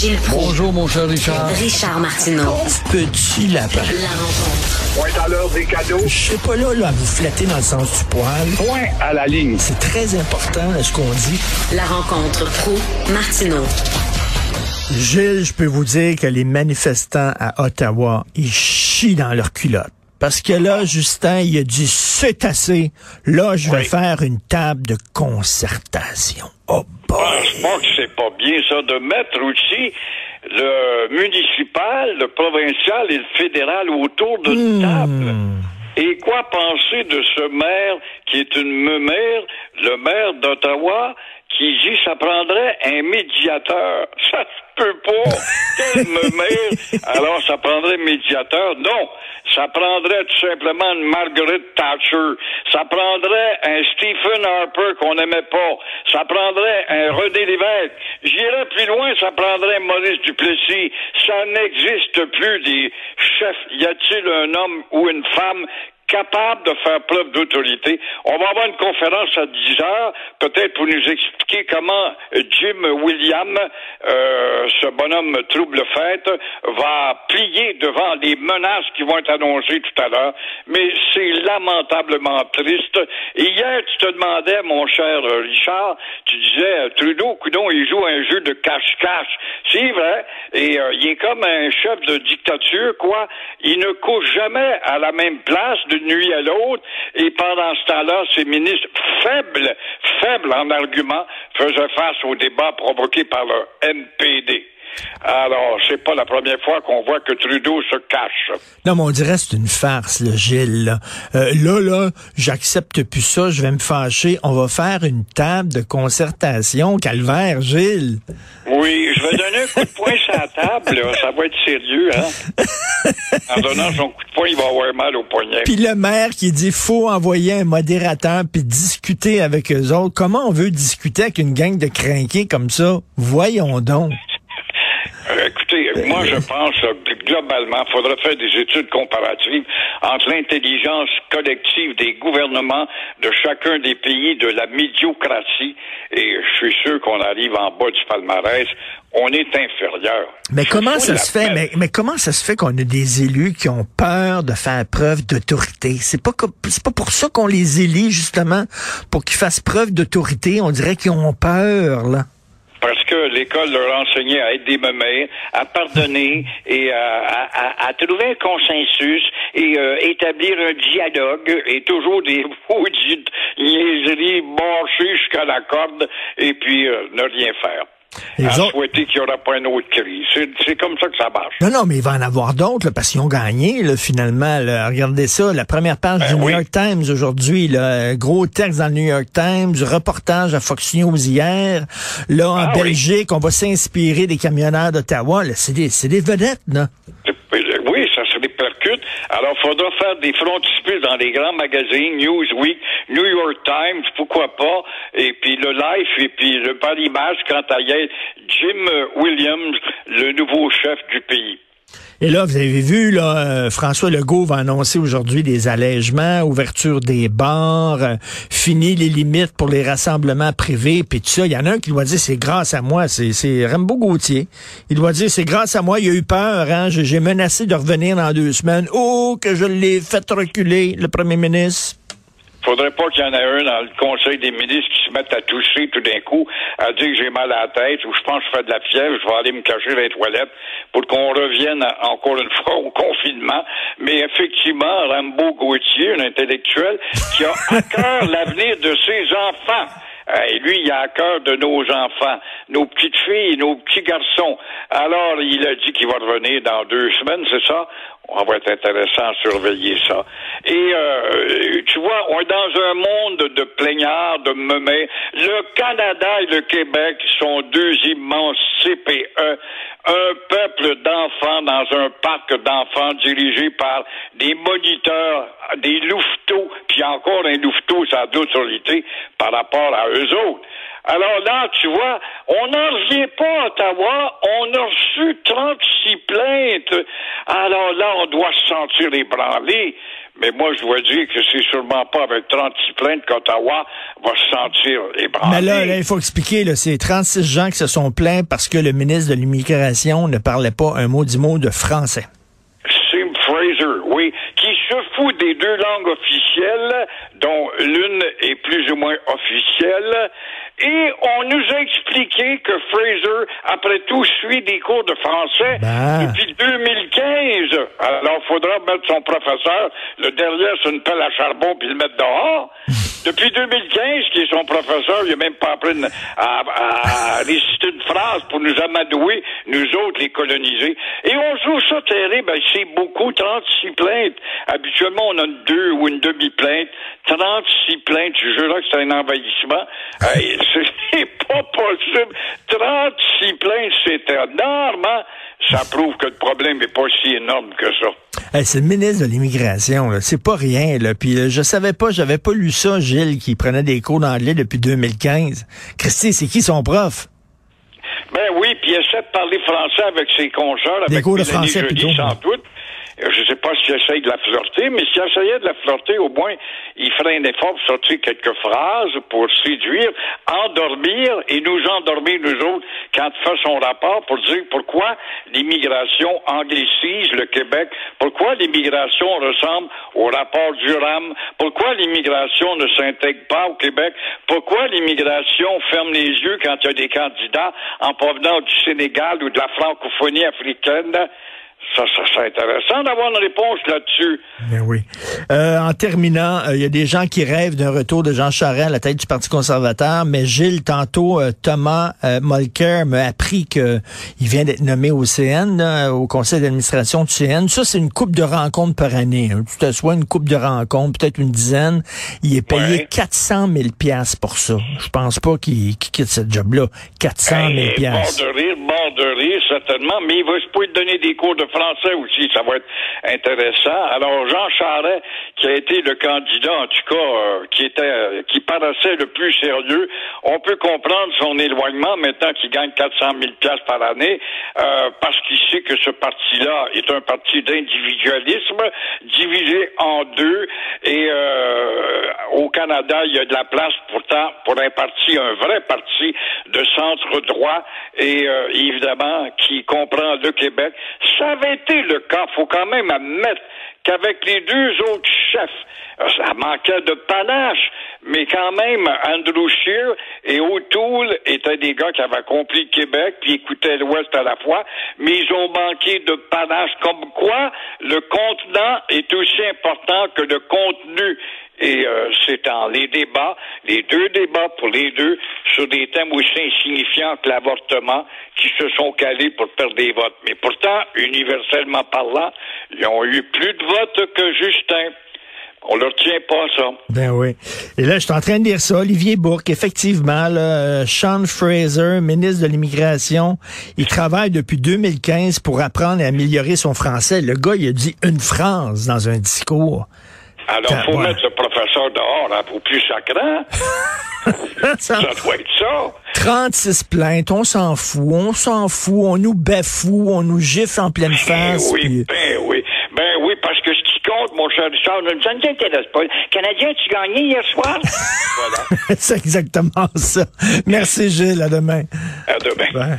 Gilles Proulx. Bonjour, mon cher Richard. Richard Martineau. Petit lapin. La rencontre. Point à l'heure des cadeaux. Je suis pas là, là à vous flatter dans le sens du poil. Point à la ligne. C'est très important là, ce qu'on dit. La rencontre pro martineau Gilles, je peux vous dire que les manifestants à Ottawa, ils chient dans leur culotte. Parce que là, Justin, il a dit c'est assez. Là, je vais Oui. faire une table de concertation. Oh boy. Ah, je pense que c'est pas bien ça de mettre aussi le municipal, le provincial et le fédéral autour d'une table. Et quoi penser de ce maire qui est une maire, le maire d'Ottawa, qui dit ça prendrait un médiateur. Ça se peut pas. Quel maire? Alors ça prendrait un médiateur? Non. Ça prendrait tout simplement une Margaret Thatcher. Ça prendrait un Stephen Harper qu'on n'aimait pas. Ça prendrait un René Lévesque. J'irais plus loin, ça prendrait un Maurice Duplessis. Ça n'existe plus des chefs. Y a-t-il un homme ou une femme capable de faire preuve d'autorité. On va avoir une conférence à 10 heures, peut-être pour nous expliquer comment Jim William, euh, ce bonhomme trouble fête, va plier devant les menaces qui vont être annoncées tout à l'heure. Mais c'est lamentablement triste. Hier, tu te demandais, mon cher Richard, tu disais, euh, Trudeau, coudon, il joue un jeu de cache-cache. C'est vrai. Et euh, il est comme un chef de dictature, quoi. Il ne couche jamais à la même place nuit à l'autre. Et pendant ce temps-là, ses ministres faibles, faibles en argument, faisaient face au débat provoqué par le NPD. Alors, c'est pas la première fois qu'on voit que Trudeau se cache. Non, mais on dirait que c'est une farce, là, Gilles. Là, Euh, là, là, j'accepte plus ça, je vais me fâcher. On va faire une table de concertation. Calvaire, Gilles. Oui, je vais donner un coup de poing sur la table, là. Ça va être sérieux, hein? En donnant son coup de poing, il va avoir mal au poignet. Puis le maire qui dit faut envoyer un modérateur puis discuter avec eux autres. Comment on veut discuter avec une gang de crinqués comme ça? Voyons donc. Euh, écoutez, moi je pense que globalement, il faudrait faire des études comparatives entre l'intelligence collective des gouvernements de chacun des pays, de la médiocratie, et je suis sûr qu'on arrive en bas du palmarès. On est inférieur. Mais comment ça se fait? Mais, mais comment ça se fait qu'on a des élus qui ont peur de faire preuve d'autorité? C'est pas c'est pas pour ça qu'on les élit, justement, pour qu'ils fassent preuve d'autorité. On dirait qu'ils ont peur, là. Que l'école leur enseignait à être des à pardonner et à, à- trouver un consensus et euh, établir un dialogue et toujours des maudites niaiseries bâchées jusqu'à la corde et puis euh, ne rien faire. Les à autres- souhaiter qu'il n'y aura pas une autre crise. C'est, comme ça que ça marche. Non, non, mais il va en avoir d'autres, parce qu'ils ont gagné, là, finalement. là. Regardez ça, la première page Ben du New. York Times aujourd'hui, gros texte dans le New York Times, reportage à Fox News hier. Là, en Ah oui. Belgique, on va s'inspirer des camionneurs d'Ottawa. C'est des, des vedettes, là. Oui, ça se répercute. Alors, il faudra faire des frontispices dans les grands magazines, Newsweek, New York Times, pourquoi pas, et puis le Life, et puis le par image quant à Jim Williams, le nouveau chef du pays. Et là, vous avez vu, là, euh, François Legault va annoncer aujourd'hui des allègements, ouverture des bars, euh, fini les limites pour les rassemblements privés, puis tout ça. Il y en a un qui doit dire c'est grâce à moi, c'est, Rambo Gauthier. Il doit dire c'est grâce à moi, il a eu peur, hein, j'ai menacé de revenir dans deux semaines. Oh, que je l'ai fait reculer, le premier ministre. Faudrait pas qu'il y en ait un dans le Conseil des ministres qui se mette à tousser tout d'un coup, à dire que j'ai mal à la tête ou je pense que je fais de la fièvre, je vais aller me cacher dans les toilettes pour qu'on revienne encore une fois au confinement. Mais effectivement, Rambo Gauthier, un intellectuel, qui a à cœur l'avenir de ses enfants. Et lui, il a à cœur de nos enfants, nos petites filles, nos petits garçons. Alors, il a dit qu'il va revenir dans deux semaines, c'est ça? On va être intéressant à surveiller ça. Et euh, tu vois, on est dans un monde de plaignards, de meumets. Le Canada et le Québec sont deux immenses CPE, un peuple d'enfants dans un parc d'enfants dirigé par des moniteurs, des louveteaux, puis encore un louveteau, ça a l'autorité par rapport à eux autres. Alors là, tu vois, on n'en revient pas à Ottawa. On a reçu 36 plaintes. Alors là, on doit se sentir ébranlé. Mais moi, je dois dire que c'est sûrement pas avec 36 plaintes qu'Ottawa va se sentir ébranlé. Mais là, là, il faut expliquer, là, c'est 36 gens qui se sont plaints parce que le ministre de l'immigration ne parlait pas un mot du mot de français. Sim Fraser, oui, qui se fout des deux langues officielles, dont l'une est plus ou moins officielle, et on nous a expliqué que Fraser, après tout, suit des cours de français Ben. depuis 2015. Alors, il faudra mettre son professeur le derrière sur une pelle à charbon puis le mettre dehors. depuis 2015, qui est son professeur, il n'a même pas appris à, à- à réciter une phrase pour nous amadouer, nous autres, les colonisés. Et on joue ça terrible. Ben, c'est beaucoup, 36 plaintes. Habituellement, on a une deux ou une demi-plainte. 36 plaintes, je jure que c'est un envahissement. Hey, c'est pas possible. 36 plaintes, c'est énorme. hein? Ça prouve que le problème n'est pas si énorme que ça. Hey, c'est le ministre de l'immigration, là. c'est pas rien. Là. Puis euh, je savais pas, j'avais pas lu ça, Gilles, qui prenait des cours d'anglais depuis 2015. Christy, c'est qui son prof? Ben oui, puis il essaie de parler français avec ses consoeurs, Des avec cours de français, plutôt. sans doute. Euh, Je sais pas s'il essaye de la flirter, mais s'il essayait de la flirter, au moins, il ferait un effort pour sortir quelques phrases pour séduire, endormir et nous endormir, nous autres, quand il fait son rapport pour dire pourquoi l'immigration anglicise le Québec, pourquoi l'immigration ressemble au rapport Durham, pourquoi l'immigration ne s'intègre pas au Québec, pourquoi l'immigration ferme les yeux quand il y a des candidats en provenance du Sénégal ou de la francophonie africaine. Ça, ça serait intéressant d'avoir une réponse là-dessus. Ben oui. Euh, en terminant, euh, il y a des gens qui rêvent d'un retour de Jean Charest à la tête du Parti conservateur, mais Gilles, tantôt, euh, Thomas euh, Molker m'a appris qu'il vient d'être nommé au CN, là, au conseil d'administration du CN. Ça, c'est une coupe de rencontres par année. hein. Tu t'assois une coupe de rencontres, peut-être une dizaine. Il est payé Ouais. 400 000 piastres pour ça. Je pense pas qu'il quitte ce job-là. 400 000 Hey, piastres. Bord de rire, bord de rire, certainement, mais il va se pouvoir te donner des cours de français aussi, ça va être intéressant. Alors, Jean Charest, qui a été le candidat, en tout cas, euh, qui était, euh, qui paraissait le plus sérieux, on peut comprendre son éloignement maintenant qu'il gagne 400 000 piastres par année, euh, parce qu'il sait que ce parti-là est un parti d'individualisme, divisé en deux, et euh, Canada, il y a de la place pourtant pour un parti, un vrai parti de centre droit, et euh, évidemment qui comprend le Québec. Ça avait été le cas, faut quand même admettre qu'avec les deux autres chefs, euh, ça manquait de panache, mais quand même, Andrew Scheer et O'Toole étaient des gars qui avaient compris le Québec, puis écoutaient l'Ouest à la fois, mais ils ont manqué de panache, comme quoi le contenant est aussi important que le contenu. Et euh, c'est en les débats, les deux débats pour les deux, sur des thèmes aussi insignifiants que l'avortement, qui se sont calés pour perdre des votes. Mais pourtant, universellement parlant, ils ont eu plus de votes que Justin. On leur tient pas ça. Ben oui. Et là, je suis en train de dire ça. Olivier Bourque, effectivement, là, Sean Fraser, ministre de l'Immigration, il travaille depuis 2015 pour apprendre et améliorer son français. Le gars, il a dit une phrase dans un discours. Alors, Quand- faut ouais. mettre le professeur dehors, hein, pour plus sacrant. Ça- Ça doit être ça. 36 plaintes, on s'en fout, on s'en fout, on nous bafoue, on nous gifle en pleine Ben face. oui, ben oui. Richard, ça ne nous intéresse pas. Canadien, tu gagnais hier soir? voilà. C'est exactement ça. Merci Gilles, à demain. À demain.